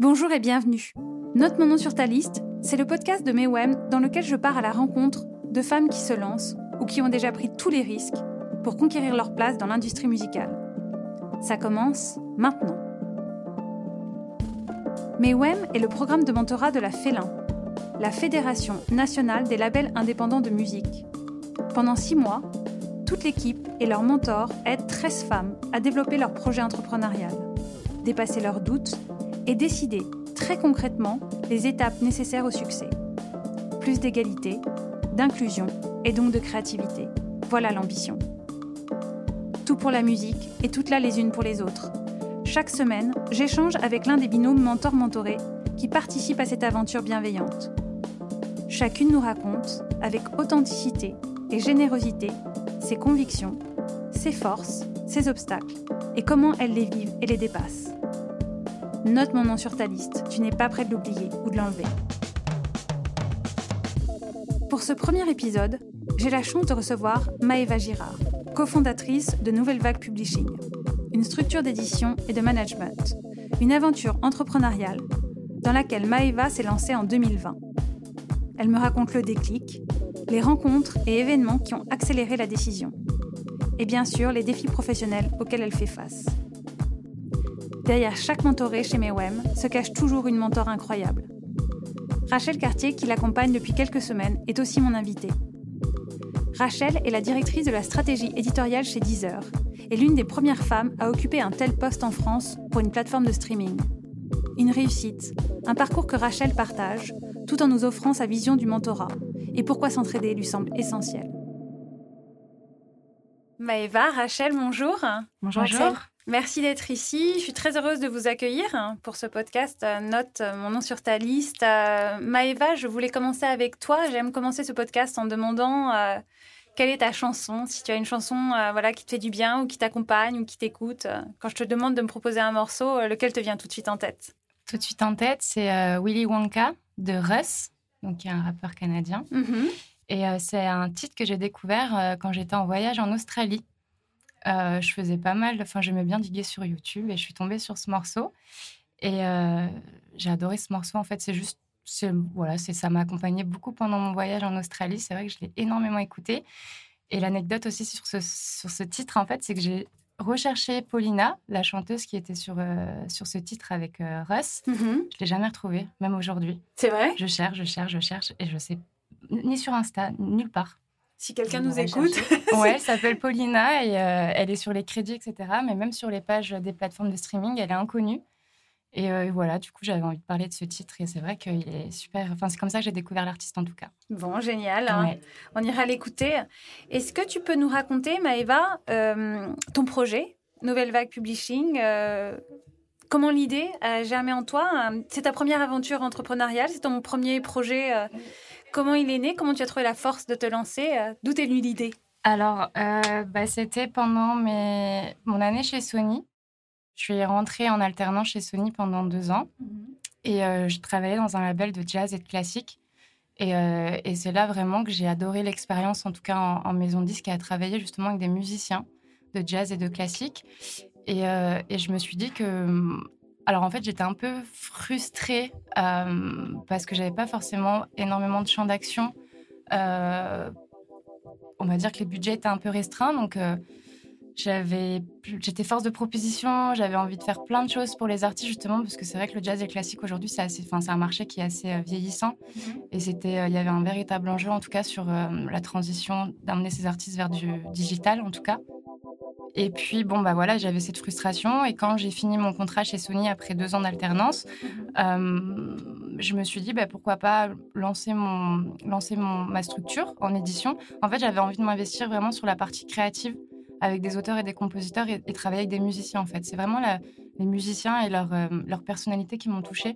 Bonjour et bienvenue. Note mon nom sur ta liste, c'est le podcast de Mewem dans lequel je pars à la rencontre de femmes qui se lancent ou qui ont déjà pris tous les risques pour conquérir leur place dans l'industrie musicale. Ça commence maintenant. Mewem est le programme de mentorat de la FELIN, la Fédération nationale des labels indépendants de musique. Pendant six mois, toute l'équipe et leurs mentors aident 13 femmes à développer leur projet entrepreneurial, dépasser leurs doutes et décider très concrètement les étapes nécessaires au succès. Plus d'égalité, d'inclusion et donc de créativité. Voilà l'ambition. Tout pour la musique et toutes là les unes pour les autres. Chaque semaine, j'échange avec l'un des binômes mentor-mentorés qui participent à cette aventure bienveillante. Chacune nous raconte, avec authenticité et générosité, ses convictions, ses forces, ses obstacles et comment elle les vivent et les dépasse. Note mon nom sur ta liste, tu n'es pas prêt de l'oublier ou de l'enlever. Pour ce premier épisode, j'ai la chance de recevoir Maëva Girard, cofondatrice de Nouvelle Vague Publishing, une structure d'édition et de management, une aventure entrepreneuriale dans laquelle Maëva s'est lancée en 2020. Elle me raconte le déclic, les rencontres et événements qui ont accéléré la décision, et bien sûr les défis professionnels auxquels elle fait face. Derrière chaque mentoré chez Mewem se cache toujours une mentor incroyable. Rachel Cartier, qui l'accompagne depuis quelques semaines, est aussi mon invitée. Rachel est la directrice de la stratégie éditoriale chez Deezer et l'une des premières femmes à occuper un tel poste en France pour une plateforme de streaming. Une réussite, un parcours que Rachel partage, tout en nous offrant sa vision du mentorat et pourquoi s'entraider lui semble essentiel. Maëva, Rachel, bonjour. Bonjour. bonjour. Merci d'être ici. Je suis très heureuse de vous accueillir hein, pour ce podcast. Euh, note euh, mon nom sur ta liste. Euh, Maëva, je voulais commencer avec toi. J'aime commencer ce podcast en demandant quelle est ta chanson, si tu as une chanson voilà, qui te fait du bien ou qui t'accompagne ou qui t'écoute. Quand je te demande de me proposer un morceau, lequel te vient tout de suite en tête? Tout de suite en tête, c'est Willy Wonka de Russ, donc qui est un rappeur canadien. Mm-hmm. Et c'est un titre que j'ai découvert quand j'étais en voyage en Australie. Euh, je faisais pas mal, enfin j'aimais bien diguer sur YouTube et je suis tombée sur ce morceau et euh, j'ai adoré ce morceau. En fait, c'est juste, voilà, c'est ça m'a accompagné beaucoup pendant mon voyage en Australie. C'est vrai que je l'ai énormément écouté. Et l'anecdote aussi sur ce, sur ce titre, en fait, c'est que j'ai recherché Paulina, la chanteuse qui était sur, euh, sur ce titre avec Russ. Mm-hmm. Je ne l'ai jamais retrouvée, même aujourd'hui. C'est vrai? Je cherche, je cherche, je cherche et je sais ni sur Insta, nulle part. Si quelqu'un nous écoute. ouais, elle s'appelle Paulina et euh, elle est sur les crédits, etc. Mais même sur les pages des plateformes de streaming, elle est inconnue. Et euh, voilà, du coup, j'avais envie de parler de ce titre et c'est vrai qu'il est super. Enfin, c'est comme ça que j'ai découvert l'artiste en tout cas. Bon, génial. Hein. On ira l'écouter. Est-ce que tu peux nous raconter, Maëva, euh, ton projet, Nouvelle Vague Publishing Comment l'idée a germé en toi C'est ta première aventure entrepreneuriale C'est ton premier projet Comment il est né? Comment tu as trouvé la force de te lancer? Euh, D'où est venue l'idée? Alors, euh, bah, c'était pendant mes... mon année chez Sony. Je suis rentrée en alternance chez Sony pendant deux ans. Mhm. Et euh, je travaillais dans un label de jazz et de classique. Et, et c'est là vraiment que j'ai adoré l'expérience, en tout cas en, maison disque, à travailler justement avec des musiciens de jazz et de classique. Et, et, je me suis dit que alors en fait, j'étais un peu frustrée euh, parce que j'avais pas forcément énormément de champs d'action. Euh, on va dire que les budgets étaient un peu restreints, donc euh, j'avais, j'étais force de proposition. J'avais envie de faire plein de choses pour les artistes justement parce que c'est vrai que le jazz et le classique aujourd'hui, c'est assez, enfin c'est un marché qui est assez vieillissant mm-hmm. et c'était, il y avait un véritable enjeu en tout cas sur la transition d'amener ces artistes vers du digital en tout cas. Et puis, bon, bah voilà, j'avais cette frustration. Et quand j'ai fini mon contrat chez Sony après deux ans d'alternance, euh, je me suis dit, bah, pourquoi pas lancer, mon, lancer mon, ma structure en édition. En fait, j'avais envie de m'investir vraiment sur la partie créative avec des auteurs et des compositeurs et, travailler avec des musiciens, en fait. C'est vraiment les musiciens et leur, euh, leur personnalité qui m'ont touchée.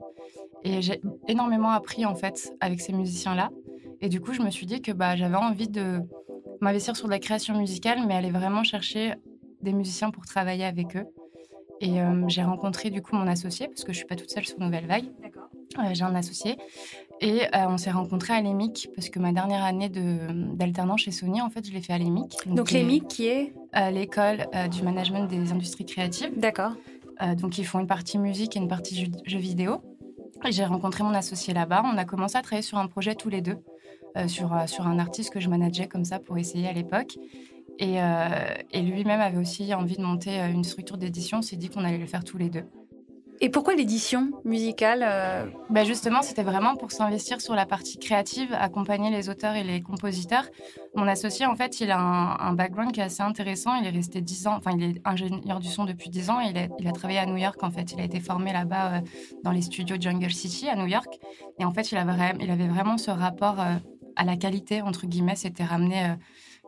Et j'ai énormément appris, en fait, avec ces musiciens-là. Et du coup, je me suis dit que bah, j'avais envie de m'investir sur de la création musicale, mais aller vraiment chercher des musiciens pour travailler avec eux. Et euh, j'ai rencontré du coup mon associé, parce que je suis pas toute seule sur Nouvelle Vague. Euh, j'ai un associé. Et euh, on s'est rencontrés à l'EMIC, parce que ma dernière année d'alternance chez Sony, en fait, je l'ai fait à l'EMIC. Donc, donc l'EMIC qui est L'école du management des industries créatives. D'accord. donc ils font une partie musique et une partie jeux vidéo. J'ai rencontré mon associé là-bas. On a commencé à travailler sur un projet tous les deux, sur, sur un artiste que je manageais comme ça pour essayer à l'époque. Et, et lui-même avait aussi envie de monter une structure d'édition. On s'est dit qu'on allait le faire tous les deux. Et pourquoi l'édition musicale euh? Bah Justement, c'était vraiment pour s'investir sur la partie créative, accompagner les auteurs et les compositeurs. Mon associé, en fait, il a un, background qui est assez intéressant. Il est resté 10 ans, enfin, il est ingénieur du son depuis 10 ans et il a, il a travaillé à New York, en fait. Il a été formé là-bas euh, dans les studios Jungle City à New York. Et en fait, il avait, il avait vraiment ce rapport euh, à la qualité, entre guillemets, c'était ramené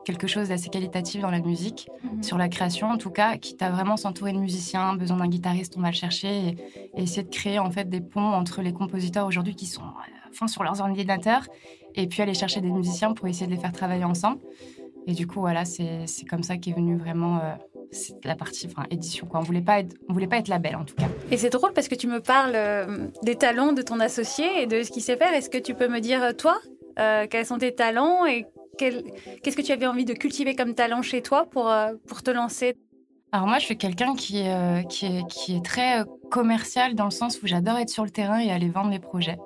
quelque chose d'assez qualitatif dans la musique, mhm. sur la création en tout cas, qui t'a vraiment s'entourer de musiciens, besoin d'un guitariste, on va le chercher et, essayer de créer en fait des ponts entre les compositeurs aujourd'hui qui sont enfin sur leurs ordinateurs et puis aller chercher des musiciens pour essayer de les faire travailler ensemble. Et du coup, voilà, c'est comme ça qu'est venu vraiment euh, la partie enfin, édition. Quoi. On voulait pas être, on voulait pas être label en tout cas. Et c'est drôle parce que tu me parles euh, des talents de ton associé et de ce qu'il sait faire. Est-ce que tu peux me dire, toi, euh, quels sont tes talents et Qu'est-ce que tu avais envie de cultiver comme talent chez toi pour, euh, pour te lancer? Alors moi, je suis quelqu'un qui, euh, qui, est, qui est très euh, commercial dans le sens où j'adore être sur le terrain et aller vendre les projets.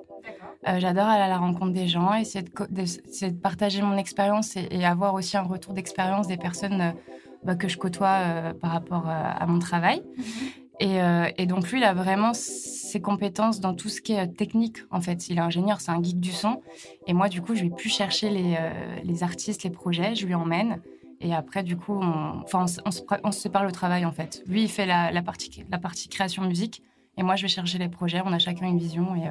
j'adore aller à la rencontre des gens, essayer de, de, partager mon expérience et, avoir aussi un retour d'expérience des personnes bah, que je côtoie par rapport à mon travail. Euh, et, donc lui, il a vraiment ses compétences dans tout ce qui est euh, technique. En fait, il est ingénieur, c'est un geek du son. Et moi, du coup, je vais plus chercher les, euh, les artistes, les projets, je lui emmène. Et après, du coup, on, on, se, on sépare le travail, en fait. Lui, il fait la, la, partie, la partie création musique. Et moi, je vais chercher les projets. On a chacun une vision. Et,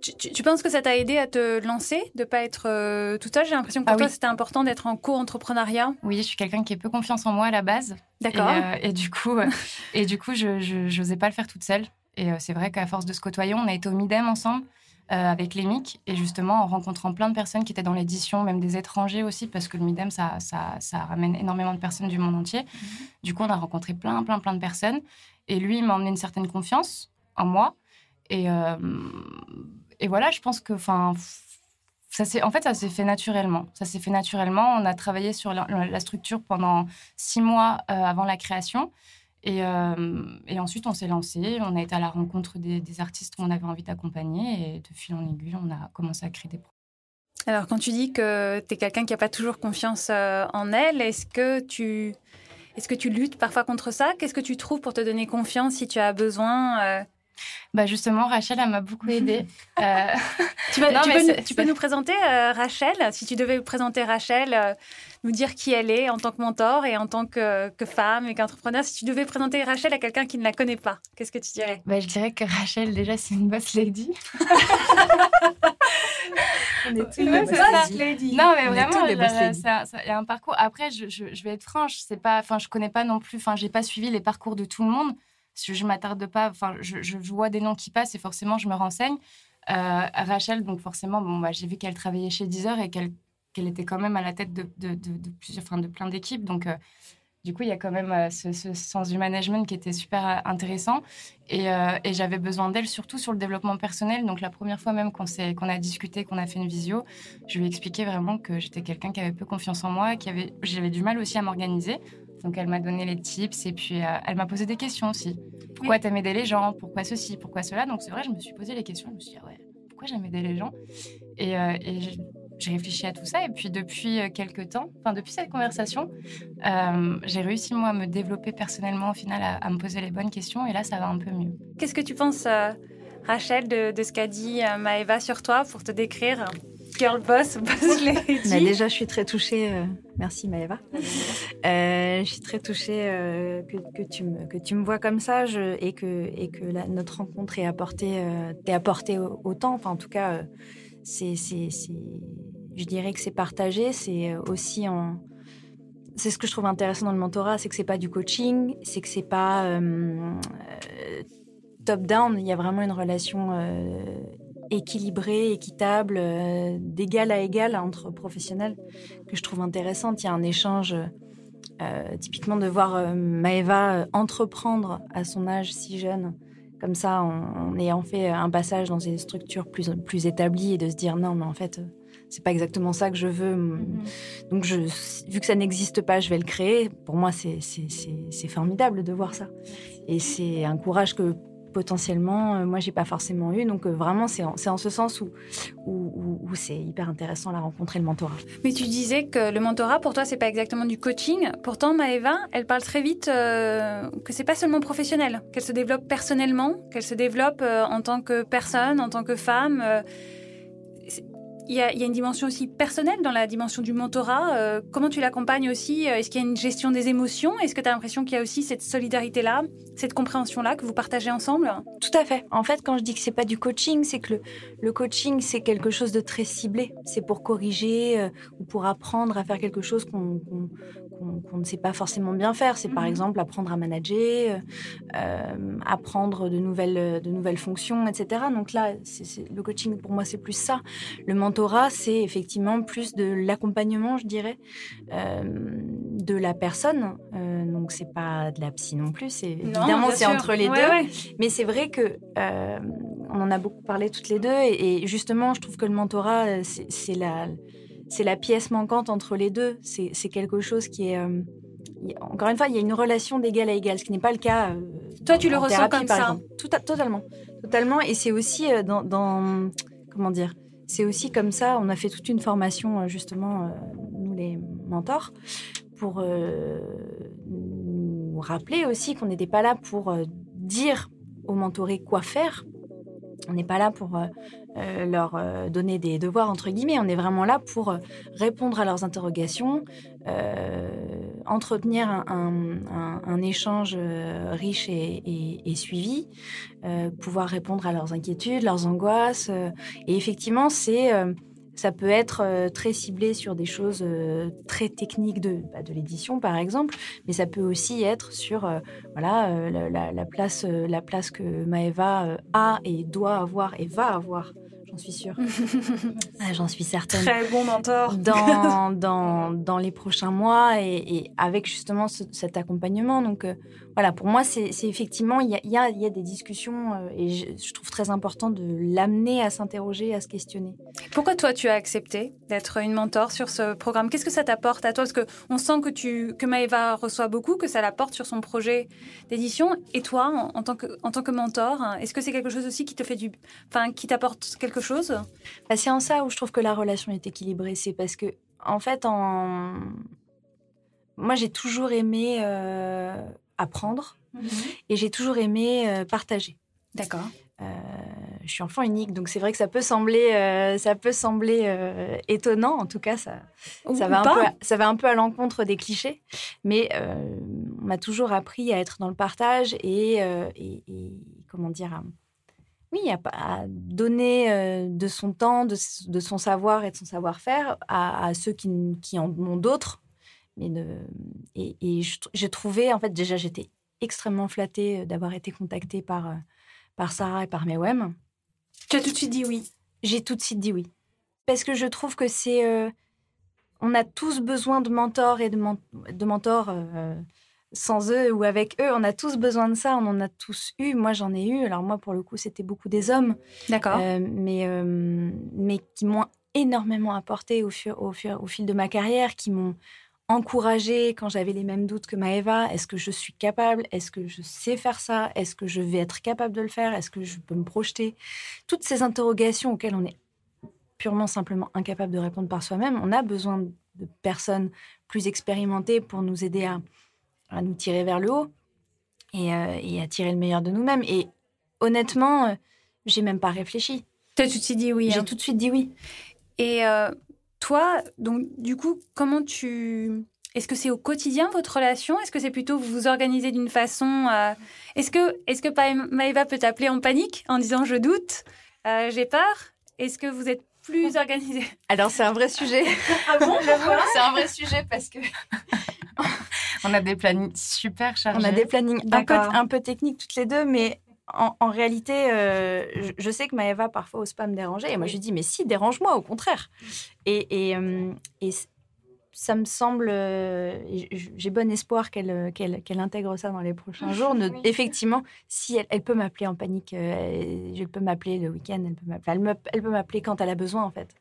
tu, penses que ça t'a aidé à te lancer, de pas être euh, toute seule J'ai l'impression que pour ah toi, c'était important d'être en co-entrepreneuriat. Oui, je suis quelqu'un qui a peu confiance en moi à la base. D'accord. Et, euh, du coup, euh, et du coup, je n'osais pas le faire toute seule. Et c'est vrai qu'à force de se côtoyer, on a été au Midem ensemble avec les MIC. Et justement, en rencontrant plein de personnes qui étaient dans l'édition, même des étrangers aussi, parce que le Midem, ça, ça, ça ramène énormément de personnes du monde entier. Mhm. Du coup, on a rencontré plein, plein, plein de personnes. Et lui, il m'a emmené une certaine confiance en moi. Et et voilà, je pense que, enfin, ça en fait, ça s'est fait naturellement. Ça s'est fait naturellement. On a travaillé sur la, structure pendant six mois euh, avant la création. Et, euh, et ensuite, on s'est lancé. On a été à la rencontre des, artistes qu'on avait envie d'accompagner. Et de fil en aiguille, on a commencé à créer des projets. Alors, quand tu dis que tu es quelqu'un qui n'a pas toujours confiance euh, en elle, est-ce que tu... Est-ce que tu luttes parfois contre ça? Qu'est-ce que tu trouves pour te donner confiance si tu as besoin bah justement, Rachel, elle m'a beaucoup aidée. Euh, tu, tu, peux, nous présenter euh, Rachel? Si tu devais présenter Rachel, euh, nous dire qui elle est en tant que mentor et en tant que, femme et qu'entrepreneur. Si tu devais présenter Rachel à quelqu'un qui ne la connaît pas, qu'est-ce que tu dirais? Bah, Je dirais que Rachel, déjà, c'est une boss lady. On est tous une boss lady. Non, mais vraiment, il y a un parcours. Après, je, je, vais être franche, c'est pas, enfin, je connais pas non plus, enfin, j'ai pas suivi les parcours de tout le monde je, je m'attarde pas, enfin, je, vois des noms qui passent et forcément, je me renseigne. Euh, Rachel, donc forcément, bon, bah, j'ai vu qu'elle travaillait chez Deezer et qu'elle était quand même à la tête de, plusieurs, enfin, de plein d'équipes. Donc, euh, du coup, il y a quand même euh, ce, sens du management qui était super intéressant. Et, j'avais besoin d'elle surtout sur le développement personnel. Donc, la première fois même qu'on qu'on a discuté, qu'on a fait une visio, je lui ai expliqué vraiment que j'étais quelqu'un qui avait peu confiance en moi, qui avait, j'avais du mal aussi à m'organiser. Donc elle m'a donné les tips et puis euh, elle m'a posé des questions aussi. Pourquoi t'aimes aider les gens? Pourquoi ceci? Pourquoi cela? Donc c'est vrai, je me suis posé les questions. Je me suis dit, ouais, pourquoi j'aime aider les gens? Et, euh, j'ai réfléchi à tout ça. Et puis depuis euh, quelques temps, enfin depuis cette conversation, j'ai réussi moi à me développer personnellement au final, à, me poser les bonnes questions. Et là, ça va un peu mieux. Qu'est-ce que tu penses, Rachel, de, de ce qu'a dit Maëva sur toi pour te décrire? Girl boss, boss lady. Bah, déjà, je suis très touchée. Euh, merci Maëva. Euh, je suis très touchée euh, que, que, tu me, que tu me vois comme ça je, et que, et que la, notre rencontre ait apporté, t'ait apporté autant. Enfin, en tout cas, c'est, c'est, je dirais que c'est partagé. C'est aussi en. C'est ce que je trouve intéressant dans le mentorat, c'est que c'est pas du coaching, c'est que c'est pas top-down. Il y a vraiment une relation équilibrée, équitable, euh, d'égal à égal entre professionnels que je trouve intéressante. Il y a un échange, euh, typiquement de voir euh, Maëva entreprendre à son âge si jeune, comme ça, en, ayant fait un passage dans une structure plus, plus établie et de se dire non, mais en fait, c'est pas exactement ça que je veux. Mm-hmm. Donc, je, vu que ça n'existe pas, je vais le créer. Pour moi, c'est formidable de voir ça. Et c'est un courage que potentiellement, euh, moi, j'ai pas forcément eu. Donc, euh, vraiment, c'est en, en, ce sens où, où, c'est hyper intéressant la rencontre et le mentorat. Mais tu disais que le mentorat, pour toi, c'est pas exactement du coaching. Pourtant, Maëva, elle parle très vite euh, que c'est pas seulement professionnel, qu'elle se développe personnellement, qu'elle se développe en tant que personne, en tant que femme il y, a, une dimension aussi personnelle dans la dimension du mentorat. Euh, comment tu l'accompagnes aussi? Euh, Est-ce qu'il y a une gestion des émotions? Est-ce que tu as l'impression qu'il y a aussi cette solidarité-là, cette compréhension-là que vous partagez ensemble? Tout à fait. En fait, quand je dis que c'est pas du coaching, c'est que le, coaching, c'est quelque chose de très ciblé. C'est pour corriger euh, ou pour apprendre à faire quelque chose qu'on qu'on ne sait pas forcément bien faire. C'est par mhm. exemple apprendre à manager, euh, apprendre de nouvelles, de nouvelles fonctions, etc. Donc là, le coaching, pour moi, c'est plus ça. Le mentorat, c'est effectivement plus de l'accompagnement, je dirais, euh, de la personne. Euh, donc c'est pas de la psy non plus. évidemment, c'est entre les deux. Mais c'est vrai que on en a beaucoup parlé toutes les deux. et justement, je trouve que le mentorat, c'est la c'est la pièce manquante entre les deux. C'est quelque chose qui est. Euh, encore une fois, il y a une relation d'égal à égal, ce qui n'est pas le cas. Euh, Toi, tu le ressens comme ça Tout, totalement. Totalement. Et c'est aussi euh, dans, Comment dire C'est aussi comme ça. On a fait toute une formation, justement, nous les mentors, pour nous rappeler aussi qu'on n'était pas là pour dire aux mentorés quoi faire. On n'est pas là pour euh, leur euh, donner des devoirs, entre guillemets. On est vraiment là pour euh, répondre à leurs interrogations, entretenir un, échange riche et, suivi, pouvoir répondre à leurs inquiétudes, leurs angoisses. et effectivement, c'est ça peut être très ciblé sur des choses très techniques de, bah, de l'édition, par exemple, mais ça peut aussi être sur voilà, la, place, la place que Maeva a et doit avoir et va avoir j'en suis sûre. Ah, j'en suis certaine. Très bon mentor. Dans, dans, dans les prochains mois et, avec justement cet accompagnement. Donc euh, voilà, pour moi, c'est effectivement, il y a, y, a, y a, des discussions euh, et je, trouve très important de l'amener à s'interroger, à se questionner. Pourquoi toi, tu as accepté d'être une mentor sur ce programme? Qu'est-ce que ça t'apporte à toi? Parce qu'on sent que, tu, que Maëva reçoit beaucoup, que ça l'apporte sur son projet d'édition. Et toi, en, tant que, en tant que mentor, est-ce que c'est quelque chose aussi qui te fait du... Enfin, qui t'apporte quelque chose? Bah, C'est en ça où je trouve que la relation est équilibrée. C'est parce que, en fait, en... moi, j'ai toujours aimé... Euh, apprendre mhm. et j'ai toujours aimé euh, partager. D'accord. Euh, je suis enfant unique, donc c'est vrai que ça peut sembler, euh, ça peut sembler étonnant. En tout cas, ça, ça, va un peu, ça va un peu à l'encontre des clichés. Mais on m'a toujours appris à être dans le partage et, comment dire, oui, à, donner de son temps, de, son savoir et de son savoir-faire à, ceux qui, qui en ont d'autres et, et j'ai trouvé, en fait, déjà, j'étais extrêmement flattée euh, d'avoir été contactée par, euh, par Sarah et par Mewem. Tu as tout de suite dit oui J'ai tout de suite dit oui. Parce que je trouve que c'est. Euh, on a tous besoin de mentors et de, de mentors. sans eux ou avec eux, on a tous besoin de ça, on en a tous eu. Moi, j'en ai eu. Alors, moi, pour le coup, c'était beaucoup des hommes. D'accord. mais, mais qui m'ont énormément apporté au, fur, au, fur, au fil de ma carrière, qui m'ont encourager quand j'avais les mêmes doutes que Maëva. Est-ce que je suis capable? Est-ce que je sais faire ça? Est-ce que je vais être capable de le faire? Est-ce que je peux me projeter? Toutes ces interrogations auxquelles on est purement simplement incapable de répondre par soi-même, on a besoin de personnes plus expérimentées pour nous aider à, nous tirer vers le haut euh, et, à tirer le meilleur de nous-mêmes. Et honnêtement, euh, j'ai même pas réfléchi. Tu as tout de suite dit oui. J'ai hein. tout de suite dit oui. Et euh, toi, donc du coup, comment tu... Est-ce que c'est au quotidien votre relation? Est-ce que c'est plutôt vous vous organisez d'une façon euh, Est-ce que, est que Maëva peut t'appeler en panique en disant je doute, euh, j'ai peur? Est-ce que vous êtes plus organisé? Alors c'est un vrai sujet. ah bon? C'est un vrai sujet parce que on a des plannings super chargés. On a des plannings un peu, un peu techniques toutes les deux, mais en, réalité, euh, je, sais que Maëva parfois ose pas me déranger. Et moi, je lui dis, mais si, dérange-moi, au contraire. Et, et, euh, ça me semble, euh, j'ai bon espoir qu'elle intègre ça dans les prochains jours. Effectivement, si elle, elle peut m'appeler en panique, je peux m'appeler le week-end, elle peut m'appeler elle, elle peut m'appeler quand elle a besoin, en fait.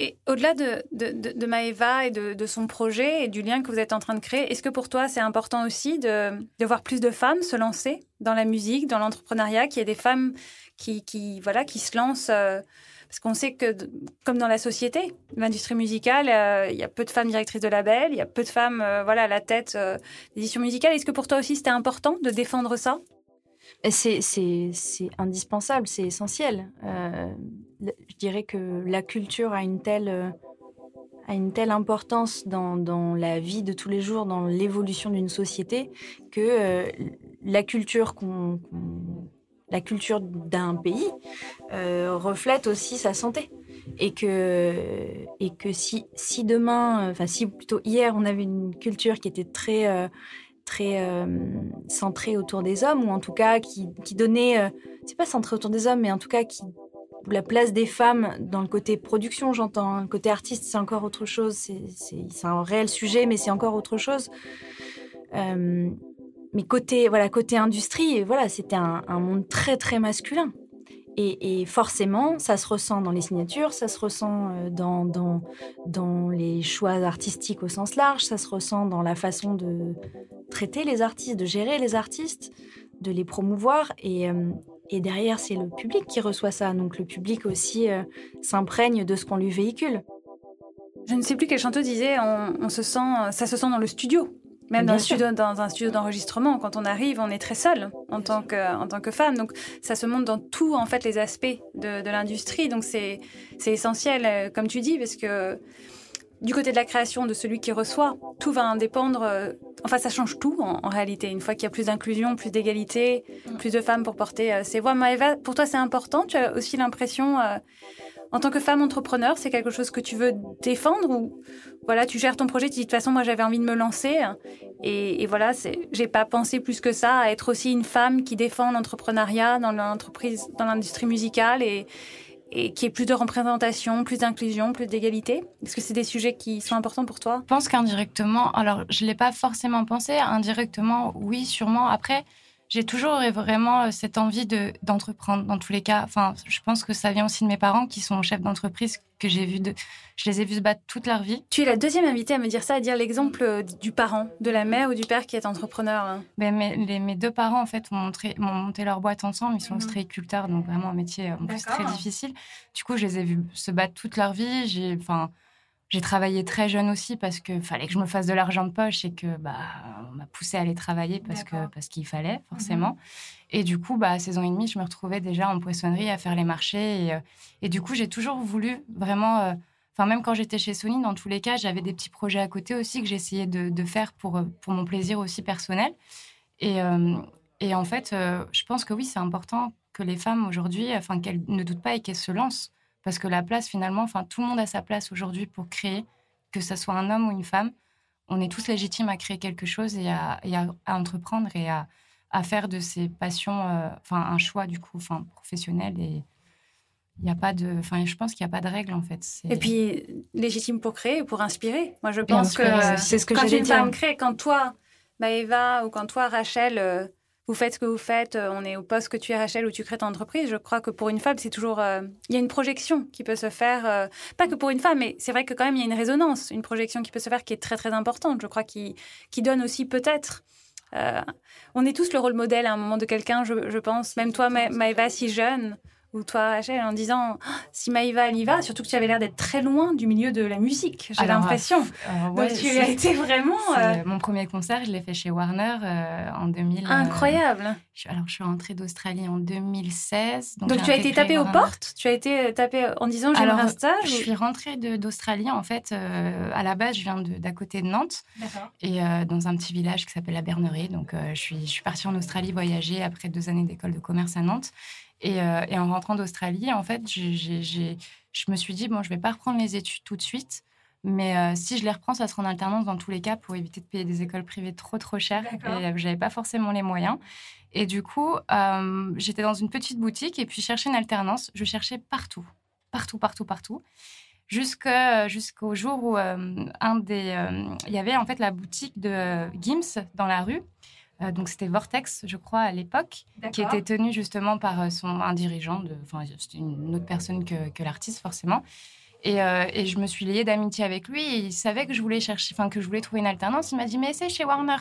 Et au-delà de, Maëva et de, son projet et du lien que vous êtes en train de créer, est-ce que pour toi c'est important aussi de, voir plus de femmes se lancer dans la musique, dans l'entrepreneuriat, qu'il y ait des femmes qui, voilà, qui se lancent euh, Parce qu'on sait que, comme dans la société, l'industrie musicale, euh, il y a peu de femmes directrices de label, il y a peu de femmes euh, voilà, à la tête d'édition musicale. Est-ce que pour toi aussi c'était important de défendre ça? C'est indispensable, c'est essentiel. Je dirais que la culture a une telle, euh, a une telle importance dans, la vie de tous les jours, dans l'évolution d'une société, que euh, la culture qu'on la culture d'un pays reflète aussi sa santé. Et que, et que si, si demain, enfin si plutôt hier, on avait une culture qui était très très euh, centré autour des hommes, ou en tout cas qui, qui donnait, euh, c'est pas centré autour des hommes, mais en tout cas qui la place des femmes dans le côté production, j'entends. Côté artiste, c'est encore autre chose. C'est un réel sujet, mais c'est encore autre chose. Euh, mais côté, voilà, côté industrie, voilà, c'était un, un, monde très, très masculin. Et, forcément, ça se ressent dans les signatures, ça se ressent euh, dans, dans, dans, les choix artistiques au sens large, ça se ressent dans la façon de traiter les artistes, de gérer les artistes, de les promouvoir. Et, euh, et derrière, c'est le public qui reçoit ça. Donc le public aussi euh, s'imprègne de ce qu'on lui véhicule. Je ne sais plus quel chanteau disait, on, se sent, ça se sent dans le studio. Même dans, studio, dans, un studio d'enregistrement, quand on arrive, on est très seul en tant, que, en tant que femme. Donc, ça se montre dans tous en fait, les aspects de, de l'industrie. Donc, c'est essentiel, euh, comme tu dis, parce que du côté de la création de celui qui reçoit, tout va en dépendre. Euh, enfin, ça change tout en, réalité. Une fois qu'il y a plus d'inclusion, plus d'égalité, plus de femmes pour porter euh, ses voix. Maëva, pour toi, c'est important? Tu as aussi l'impression en tant que femme entrepreneur, c'est quelque chose que tu veux défendre ou voilà, tu gères ton projet, tu dis de toute façon, moi j'avais envie de me lancer et, et voilà, j'ai pas pensé plus que ça à être aussi une femme qui défend l'entrepreneuriat dans l'entreprise, dans l'industrie musicale et, et qui ait plus de représentation, plus d'inclusion, plus d'égalité? Est-ce que c'est des sujets qui sont importants pour toi? Je pense qu'indirectement, alors je ne l'ai pas forcément pensé, indirectement, oui, sûrement. Après, j'ai toujours vraiment euh, cette envie de d'entreprendre dans tous les cas. Enfin, je pense que ça vient aussi de mes parents qui sont chefs d'entreprise que j'ai vu de, je les ai vus se battre toute leur vie. Tu es la deuxième invitée à me dire ça, à dire l'exemple euh, du parent, de la mère ou du père qui est entrepreneur. Hein. Ben, mes, mes, deux parents en fait m'ont monté leur boîte ensemble. Ils sont mhm. ostréiculteurs, donc vraiment un métier en plus très difficile. Du coup, je les ai vus se battre toute leur vie. J'ai, enfin j'ai travaillé très jeune aussi parce que fallait que je me fasse de l'argent de poche et que bah on m'a poussé à aller travailler parce que parce qu'il fallait mhm. forcément. Et du coup, bah à 16 ans et demi, je me retrouvais déjà en poissonnerie à faire les marchés et, euh, et du coup, j'ai toujours voulu vraiment euh, Enfin, même quand j'étais chez Sony, dans tous les cas, j'avais des petits projets à côté aussi que j'essayais de, de, faire pour, euh, pour mon plaisir aussi personnel. Et, et en fait, je pense que oui, c'est important que les femmes aujourd'hui, enfin, qu'elles ne doutent pas et qu'elles se lancent. Parce que la place, finalement, enfin, tout le monde a sa place aujourd'hui pour créer, que ce soit un homme ou une femme. On est tous légitimes à créer quelque chose et à, entreprendre et à, faire de ses passions, euh, enfin, un choix, du coup, enfin, professionnel. Et il n'y a pas de. Enfin, je pense qu'il n'y a pas de règle, en fait. Et puis, légitime pour créer, pour inspirer. Moi, je pense que. C'est ce que quand une femme crée, quand toi, Maëva, ou quand toi, Rachel, euh, vous faites ce que vous faites, euh, on est au poste que tu es Rachel ou tu crées ton entreprise. Je crois que pour une femme, c'est toujours euh, il y a une projection qui peut se faire, euh, pas que pour une femme, mais c'est vrai que quand même il y a une résonance, une projection qui peut se faire qui est très très importante. Je crois qui qui donne aussi peut-être. on est tous le rôle modèle à un moment de quelqu'un, je, je, pense. Même toi, Maëva, si jeune, ou toi, Rachel, en disant oh, si Maïva, elle y va, surtout que tu avais l'air d'être très loin du milieu de la musique, j'ai l'impression. Euh, tu as été vraiment. Euh, mon premier concert, je l'ai fait chez Warner euh, en 2000. Incroyable. alors, je suis rentrée d'Australie en 2016. Donc, tu as été tapée aux portes Tu as été tapée en disant j'ai un stage Je suis rentrée d'Australie, en fait. à la base, je viens d'à côté de Nantes. Et dans un petit village qui s'appelle la Bernerie. Donc, je, suis, je suis partie en Australie voyager après deux années d'école de commerce à Nantes. Euh, et, en rentrant d'Australie, en fait, je me suis dit, bon, je vais pas reprendre les études tout de suite. Mais euh, si je les reprends, ça sera en alternance dans tous les cas pour éviter de payer des écoles privées trop trop chères. Et euh, j'avais pas forcément les moyens. Et du coup, j'étais dans une petite boutique et puis cherchais une alternance. Je cherchais partout, partout, partout, partout. Jusqu'au jour où un des, il y avait en fait la boutique de Gims dans la rue euh, donc c'était Vortex, je crois, à l'époque, qui était tenu justement par euh, son, un dirigeant, enfin c'était une autre personne que, l'artiste forcément. Et, euh, et, je me suis liée d'amitié avec lui. Et il savait que je voulais chercher, enfin que je voulais trouver une alternance. Il m'a dit mais c'est chez Warner.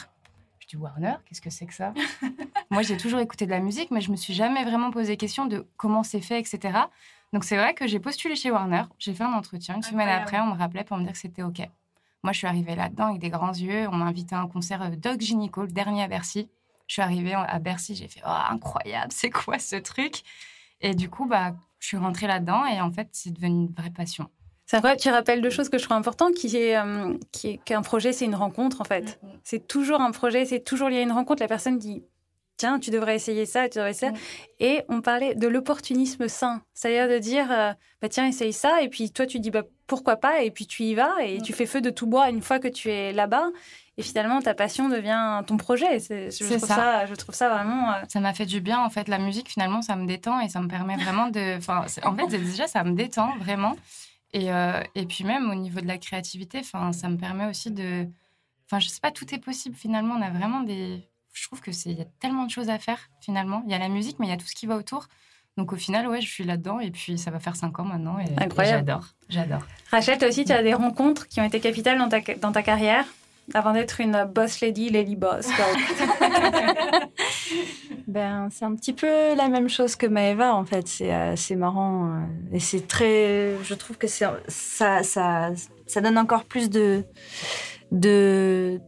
Je dis Warner, qu'est-ce que c'est que ça? Moi, j'ai toujours écouté de la musique, mais je me suis jamais vraiment posé question de comment c'est fait, etc. Donc c'est vrai que j'ai postulé chez Warner. J'ai fait un entretien. Une semaine après, on me rappelait pour me dire que c'était ok. Moi, je suis arrivée là-dedans avec des grands yeux. On m'a invité à un concert de Doc Gynéco, le dernier à Bercy. Je suis arrivée à Bercy, j'ai fait oh, incroyable, c'est quoi ce truc? Et du coup, bah, je suis rentrée là-dedans et en fait, c'est devenu une vraie passion. C'est incroyable, tu rappelles deux choses que je trouve importantes, qui est euh, qu'un projet, c'est une rencontre en fait. Mm-hmm. C'est toujours un projet, c'est toujours lié à une rencontre. La personne dit tiens, tu devrais essayer ça, tu devrais essayer ça. Mm. Et on parlait de l'opportunisme sain, c'est-à-dire de dire euh, bah, tiens, essaye ça, et puis toi, tu dis bah, pourquoi pas, et puis tu y vas, et tu mm. fais feu de tout bois une fois que tu es là-bas. Et finalement, ta passion devient ton projet. C'est, je, trouve ça. je trouve ça vraiment. Euh, ça m'a fait du bien, en fait. La musique, finalement, ça me détend et ça me permet vraiment de. Enfin, en fait, déjà, ça me détend vraiment. Et, euh, et puis, même au niveau de la créativité, enfin, ça me permet aussi de. Enfin, je sais pas, tout est possible finalement. On a vraiment des. Je trouve que c'est. Il y a tellement de choses à faire finalement. Il y a la musique, mais il y a tout ce qui va autour. Donc au final, ouais, je suis là-dedans et puis ça va faire cinq ans maintenant et, Incroyable. j'adore, j'adore. Rachel, toi aussi, tu as des rencontres qui ont été capitales dans ta, dans ta carrière avant d'être une boss lady, lady boss Ben, c'est un petit peu la même chose que Maeva, en fait. C'est assez marrant. Euh, et c'est très. Je trouve que ça, ça, ça donne encore plus de. de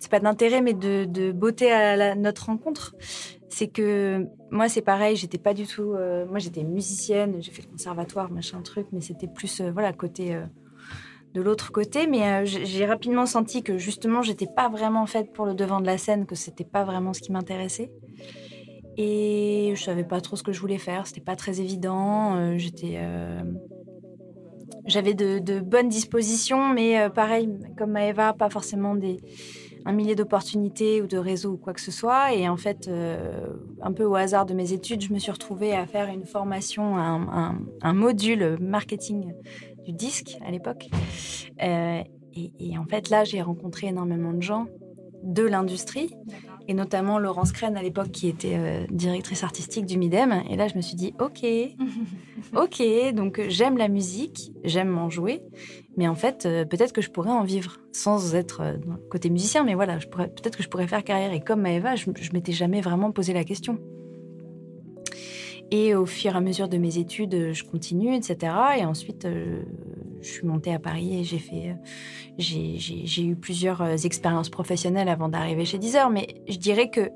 c'est pas d'intérêt, mais de, de, beauté à notre rencontre. C'est que moi, c'est pareil, j'étais pas du tout. Euh, moi, j'étais musicienne, j'ai fait le conservatoire, machin truc, mais c'était plus, euh, voilà, côté de l'autre côté, mais euh, j'ai rapidement senti que justement, j'étais pas vraiment faite pour le devant de la scène, que c'était pas vraiment ce qui m'intéressait. Et je savais pas trop ce que je voulais faire, c'était pas très évident. Euh, j'étais. Euh, j'avais de, bonnes dispositions, mais pareil, comme Maëva, pas forcément des, un millier d'opportunités ou de réseaux ou quoi que ce soit. Et en fait, un peu au hasard de mes études, je me suis retrouvée à faire une formation, un, module marketing du disque à l'époque. Euh, et, en fait, là, j'ai rencontré énormément de gens de l'industrie, et notamment Laurence Crène à l'époque qui était euh, directrice artistique du Midem. Et là, je me suis dit, ok, ok, donc j'aime la musique, j'aime m'en jouer, mais en fait, euh, peut-être que je pourrais en vivre sans être côté musicien, mais voilà, peut-être que je pourrais faire carrière. Et comme Maëva, je, je m'étais jamais vraiment posé la question. Et au fur et à mesure de mes études, euh, je continue, etc. Et ensuite, euh, je suis montée à Paris et j'ai fait, euh, j'ai eu plusieurs expériences professionnelles avant d'arriver chez Deezer. Mais je dirais que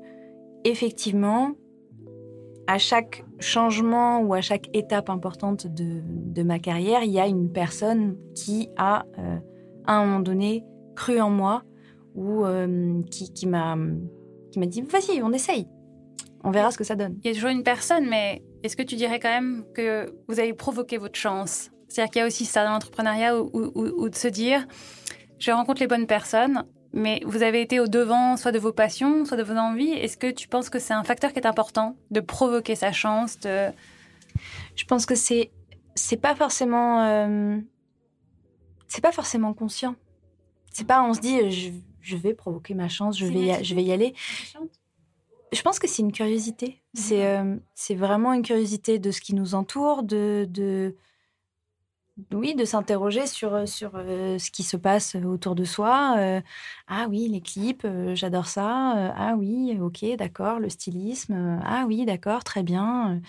effectivement, à chaque changement ou à chaque étape importante de, ma carrière, il y a une personne qui a, à un moment donné, cru en moi ou qui, qui m'a dit vas-y, on essaye. On verra ce que ça donne. Il y a toujours une personne, mais est-ce que tu dirais quand même que vous avez provoqué votre chance? C'est-à-dire qu'il y a aussi ça dans l'entrepreneuriat ou de se dire, je rencontre les bonnes personnes, mais vous avez été au devant soit de vos passions, soit de vos envies. Est-ce que tu penses que c'est un facteur qui est important de provoquer sa chance de... Je pense que c'est c'est pas forcément euh, c'est pas forcément conscient. C'est pas on se dit je, je, vais provoquer ma chance, je vais je vais y aller. Je pense que c'est une curiosité. C'est euh, c'est vraiment une curiosité de ce qui nous entoure, de, de oui, de s'interroger sur, euh, sur euh, ce qui se passe autour de soi. ah oui, les clips, j'adore ça. ah oui, ok, d'accord, le stylisme. ah oui, d'accord, très bien.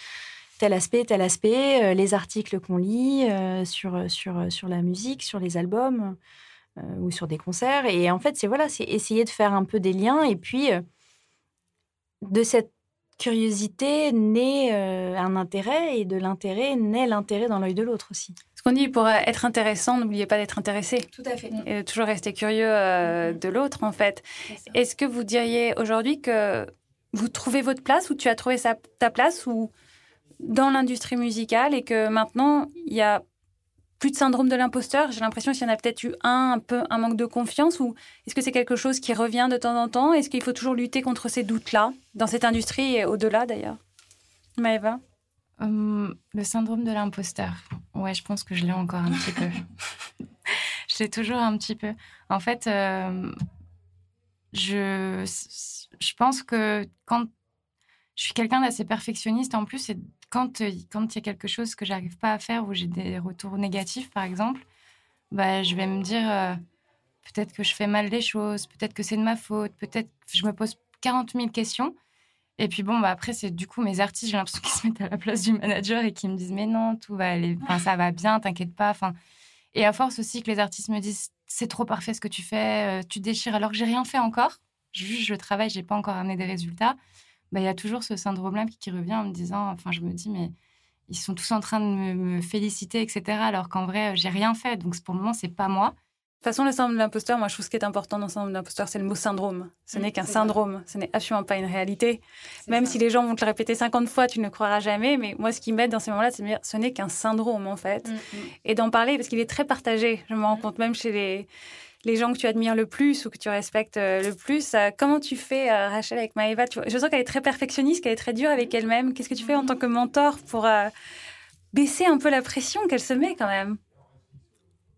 tel aspect, tel aspect, les articles qu'on lit sur, sur, sur la musique, sur les albums ou sur des concerts. Et en fait, c'est voilà, c'est essayer de faire un peu des liens et puis de cette curiosité naît euh, un intérêt et de l'intérêt naît l'intérêt dans l'œil de l'autre aussi. Qu'on dit pour être intéressant, n'oubliez pas d'être intéressé. Tout à fait. Et toujours rester curieux euh, mm-hmm. de l'autre en fait. Est-ce que vous diriez aujourd'hui que vous trouvez votre place ou tu as trouvé ta place ou dans l'industrie musicale et que maintenant il y a plus de syndrome de l'imposteur? J'ai l'impression qu'il y en a peut-être eu un, un peu un manque de confiance ou est-ce que c'est quelque chose qui revient de temps en temps? Est-ce qu'il faut toujours lutter contre ces doutes-là dans cette industrie et au-delà d'ailleurs? Maëva? Hum, Le syndrome de l'imposteur. Ouais, je pense que je l'ai encore un petit peu. je l'ai toujours un petit peu. En fait, euh, je, je pense que quand je suis quelqu'un d'assez perfectionniste en plus, et quand quand il y a quelque chose que j'arrive pas à faire ou j'ai des retours négatifs, par exemple, bah, je vais me dire peut-être que je fais mal les choses, peut-être que c'est de ma faute, peut-être que je me pose 40 000 questions. Et puis bon, bah après, c'est du coup mes artistes, j'ai l'impression qu'ils se mettent à la place du manager et qui me disent Mais non, tout va aller, enfin, ça va bien, t'inquiète pas. Enfin, et à force aussi que les artistes me disent C'est trop parfait ce que tu fais, euh, tu déchires, alors que j'ai rien fait encore. Juste, je travaille, j'ai pas encore amené des résultats. Bah, il y a toujours ce syndrome-là qui revient en me disant Enfin, je me dis, mais ils sont tous en train de me, me féliciter, etc. Alors qu'en vrai, j'ai rien fait. Donc pour le moment, c'est pas moi. De toute façon, le syndrome de l'imposteur, moi, je trouve ce qui est important dans le syndrome de l'imposteur, c'est le mot syndrome. Ce n'est qu'un syndrome, ce n'est absolument pas une réalité. Même si les gens vont te le répéter 50 fois, tu ne le croiras jamais. Mais moi, ce qui m'aide dans ces moments-là, c'est de dire, ce n'est qu'un syndrome, en fait. Mm, mm. Et d'en parler, parce qu'il est très partagé. Je me rends mm. compte même chez les, les gens que tu admires le plus ou que tu respectes euh, le plus. Euh, comment tu fais, euh, Rachel, avec Maëva? Je sens qu'elle est très perfectionniste, qu'elle est très dure avec elle-même. Qu'est-ce que tu fais en tant que mentor pour baisser un peu la pression qu'elle se met quand même?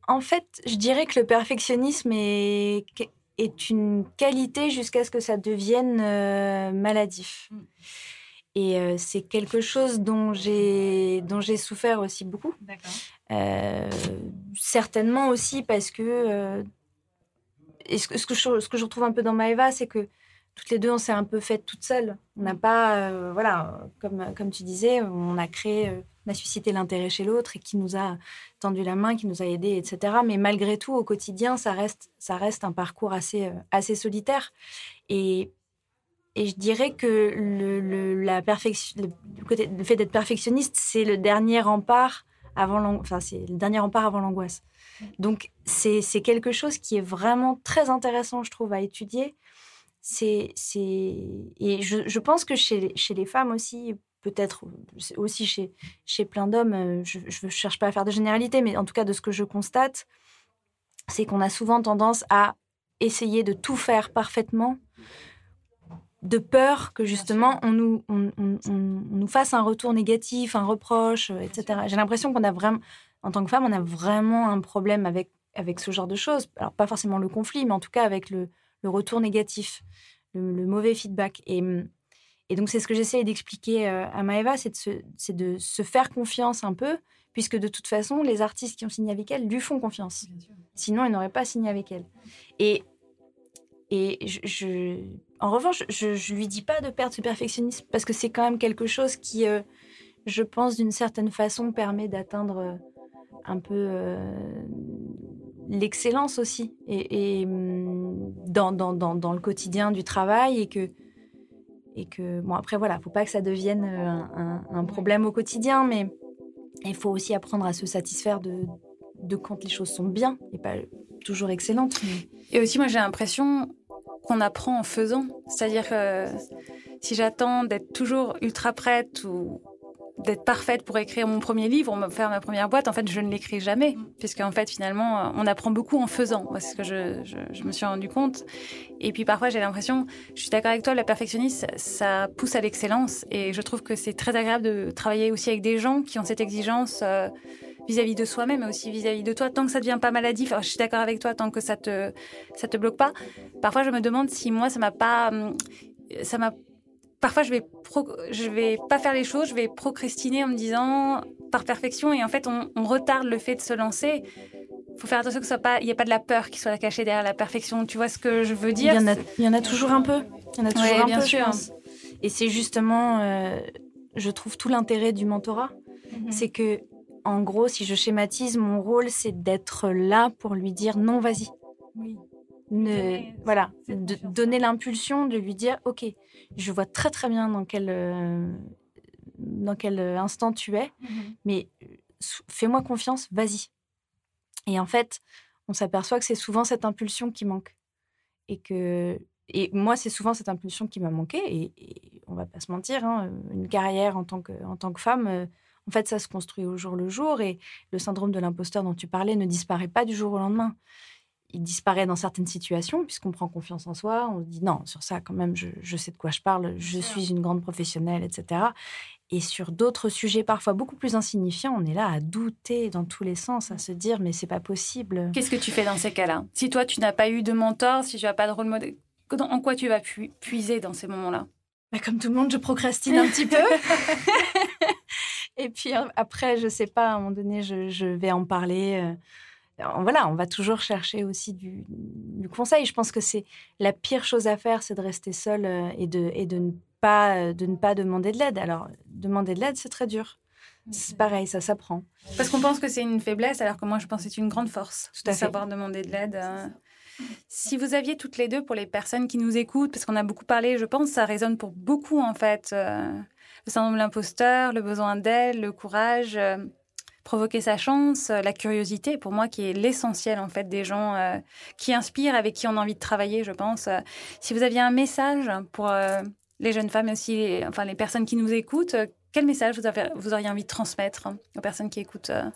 En fait, je dirais que le perfectionnisme est, est une qualité jusqu'à ce que ça devienne euh, maladif. Mm. Et euh, c'est quelque chose dont j'ai dont j'ai souffert aussi beaucoup. Euh, certainement aussi parce que et ce, que je, ce que je retrouve un peu dans Maeva, c'est que toutes les deux, on s'est un peu faites toutes seules. On n'a mm. pas, voilà, comme, comme tu disais, on a créé a suscité l'intérêt chez l'autre et qui nous a tendu la main, qui nous a aidés, etc. Mais malgré tout, au quotidien, ça reste, un parcours assez, euh, solitaire. Et, je dirais que le, fait d'être perfectionniste, c'est le dernier rempart avant l'angoisse. Donc, c'est quelque chose qui est vraiment très intéressant, je trouve, à étudier. Et je, pense que chez les femmes aussi, peut-être aussi chez, chez plein d'hommes, euh, je ne cherche pas à faire de généralité, mais en tout cas de ce que je constate, c'est qu'on a souvent tendance à essayer de tout faire parfaitement, de peur que justement on nous, on, nous fasse un retour négatif, un reproche, euh, etc. J'ai l'impression qu'on a vraiment, en tant que femme, on a vraiment un problème avec, avec ce genre de choses. Alors pas forcément le conflit, mais en tout cas avec le, le retour négatif, le, le mauvais feedback. Et hum, et donc, c'est ce que j'essaie d'expliquer euh, à Maëva, c'est de, de, se faire confiance un peu, puisque de toute façon, les artistes qui ont signé avec elle lui font confiance. Sinon, elle n'aurait pas signé avec elle. Et, et je, en revanche, je ne lui dis pas de perdre ce perfectionnisme, parce que c'est quand même quelque chose qui, euh, je pense, d'une certaine façon, permet d'atteindre euh, un peu l'excellence aussi, et, et hum, dans, dans, dans, dans, le quotidien du travail, et que et que, bon, après, voilà, faut pas que ça devienne euh, un, problème au quotidien, mais il faut aussi apprendre à se satisfaire de, de quand les choses sont bien et pas toujours excellentes. Et aussi, moi, j'ai l'impression qu'on apprend en faisant. C'est-à-dire que si j'attends d'être toujours ultra prête ou d'être parfaite pour écrire mon premier livre, faire ma première boîte, en fait, je ne l'écris jamais, puisque en fait, finalement, on apprend beaucoup en faisant. C'est ce que je, je, me suis rendu compte. Et puis parfois, j'ai l'impression, je suis d'accord avec toi, la perfectionniste, ça pousse à l'excellence, et je trouve que c'est très agréable de travailler aussi avec des gens qui ont cette exigence. Euh, vis-à-vis de soi-même, mais aussi vis-à-vis de toi, tant que ça ne devient pas maladif. je suis d'accord avec toi, tant que ça te ça te bloque pas. Parfois, je me demande si moi, ça m'a pas ça m'a parfois je vais je vais pas faire les choses, je vais procrastiner en me disant par perfection et en fait on, retarde le fait de se lancer. Il Faut faire attention que ce soit pas, il n'y a pas de la peur qui soit cachée derrière la perfection. Tu vois ce que je veux dire? Il y en a, il y en a toujours un peu. Il y en a toujours un bien peu, sûr. Et c'est justement, euh, je trouve tout l'intérêt du mentorat, mhm. c'est que en gros, si je schématise, mon rôle c'est d'être là pour lui dire non, vas-y. Oui ne, voilà, de donner l'impulsion de lui dire, ok, je vois très très bien dans quel, euh, dans quel instant tu es, mhm. mais fais-moi confiance, vas-y. Et en fait, on s'aperçoit que c'est souvent cette impulsion qui manque. Et que et moi, c'est souvent cette impulsion qui m'a manqué. Et, on va pas se mentir, hein, une carrière en tant que, en tant que femme, euh, en fait, ça se construit au jour le jour. Et le syndrome de l'imposteur dont tu parlais ne disparaît pas du jour au lendemain il disparaît dans certaines situations, puisqu'on prend confiance en soi, on se dit non, sur ça, quand même, je, sais de quoi je parle, je suis une grande professionnelle, etc. Et sur d'autres sujets parfois beaucoup plus insignifiants, on est là à douter dans tous les sens, à se dire mais c'est pas possible. Qu'est-ce que tu fais dans ces cas-là? Si toi tu n'as pas eu de mentor, si tu n'as pas de rôle modèle, en quoi tu vas puiser dans ces moments-là? Bah, Comme tout le monde, je procrastine un petit peu. Et puis après, je sais pas, à un moment donné, je, vais en parler. Voilà, on va toujours chercher aussi du, conseil. Je pense que c'est la pire chose à faire, c'est de rester seul et de, et de ne pas de ne pas demander de l'aide. Alors, demander de l'aide, c'est très dur. C'est pareil, ça s'apprend. Parce qu'on pense que c'est une faiblesse, alors que moi, je pense que c'est une grande force Tout à de savoir demander de l'aide. Si vous aviez toutes les deux, pour les personnes qui nous écoutent, parce qu'on a beaucoup parlé, je pense, ça résonne pour beaucoup, en fait. Euh, le syndrome de l'imposteur, le besoin d'aide, le courage, euh, provoquer sa chance, euh, la curiosité, pour moi, qui est l'essentiel, en fait, des gens qui inspirent, avec qui on a envie de travailler, je pense. si vous aviez un message pour les jeunes femmes, aussi, enfin, les personnes qui nous écoutent, quel message vous, avez, vous auriez envie de transmettre aux personnes qui écoutent euh,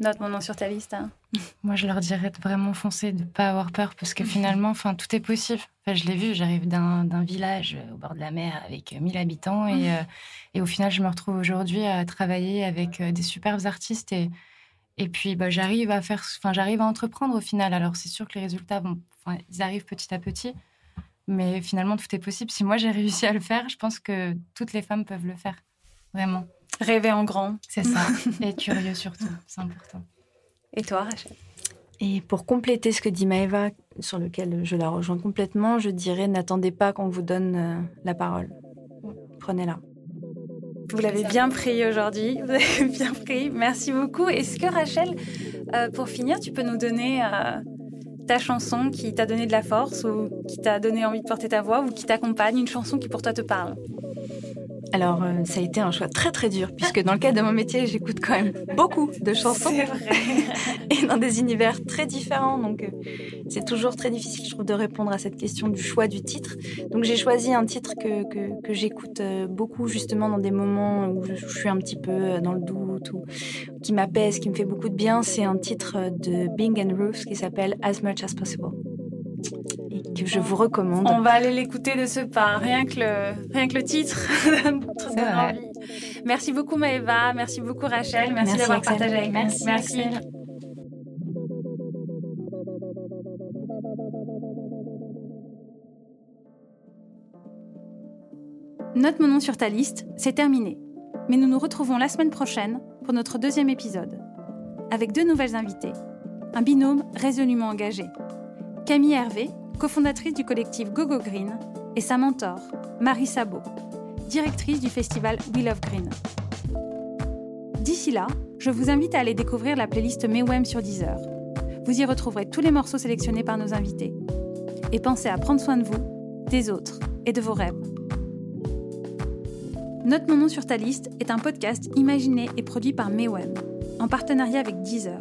notre Mon nom sur ta liste hein? Moi, je leur dirais de vraiment foncer, de ne pas avoir peur, parce que finalement, enfin, tout est possible. Enfin, je l'ai vu, j'arrive d'un village euh, au bord de la mer avec 1000 habitants, et, euh, et au final, je me retrouve aujourd'hui à travailler avec des superbes artistes, et, et puis bah, j'arrive à faire, enfin, j'arrive à entreprendre au final. Alors, c'est sûr que les résultats, vont, ils arrivent petit à petit, mais finalement, tout est possible. Si moi j'ai réussi à le faire, je pense que toutes les femmes peuvent le faire. Vraiment. Rêver en grand. C'est ça. Et curieux surtout. C'est important. Et toi, Rachel? Et pour compléter ce que dit Maëva, sur lequel je la rejoins complètement, je dirais n'attendez pas qu'on vous donne euh, la parole. Prenez-la. Vous l'avez bien pris aujourd'hui, vous avez bien pris. Merci beaucoup. Est-ce que Rachel, euh, pour finir, tu peux nous donner euh, ta chanson qui t'a donné de la force ou qui t'a donné envie de porter ta voix ou qui t'accompagne, une chanson qui pour toi te parle? Alors, euh, ça a été un choix très très dur, puisque dans le cadre de mon métier, j'écoute quand même beaucoup de chansons. C'est vrai. et dans des univers très différents. Donc, euh, c'est toujours très difficile, je trouve, de répondre à cette question du choix du titre. Donc, j'ai choisi un titre que, que, que j'écoute euh, beaucoup, justement, dans des moments où je, suis un petit peu dans le doute ou qui m'apaise, qui me fait beaucoup de bien. C'est un titre de Bing and Ruth qui s'appelle As Much as Possible que je vous recommande. On va aller l'écouter de ce pas, rien que le, rien que le titre Merci beaucoup Maëva, merci beaucoup Rachel, merci, d'avoir partagé avec nous. Merci. merci. Note mon nom sur ta liste, c'est terminé. Mais nous nous retrouvons la semaine prochaine pour notre deuxième épisode, avec deux nouvelles invitées, un binôme résolument engagé. Camille Hervé, cofondatrice du collectif GoGo Green, et sa mentor, Marie Sabot, directrice du festival We Love Green. D'ici là, je vous invite à aller découvrir la playlist Mewem sur Deezer. Vous y retrouverez tous les morceaux sélectionnés par nos invités. Et pensez à prendre soin de vous, des autres et de vos rêves. Note mon nom sur ta liste est un podcast imaginé et produit par Mewem, en partenariat avec Deezer.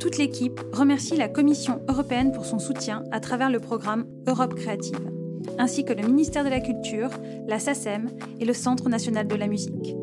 Toute l'équipe remercie la Commission européenne pour son soutien à travers le programme Europe créative, ainsi que le ministère de la Culture, la SACEM et le Centre national de la musique.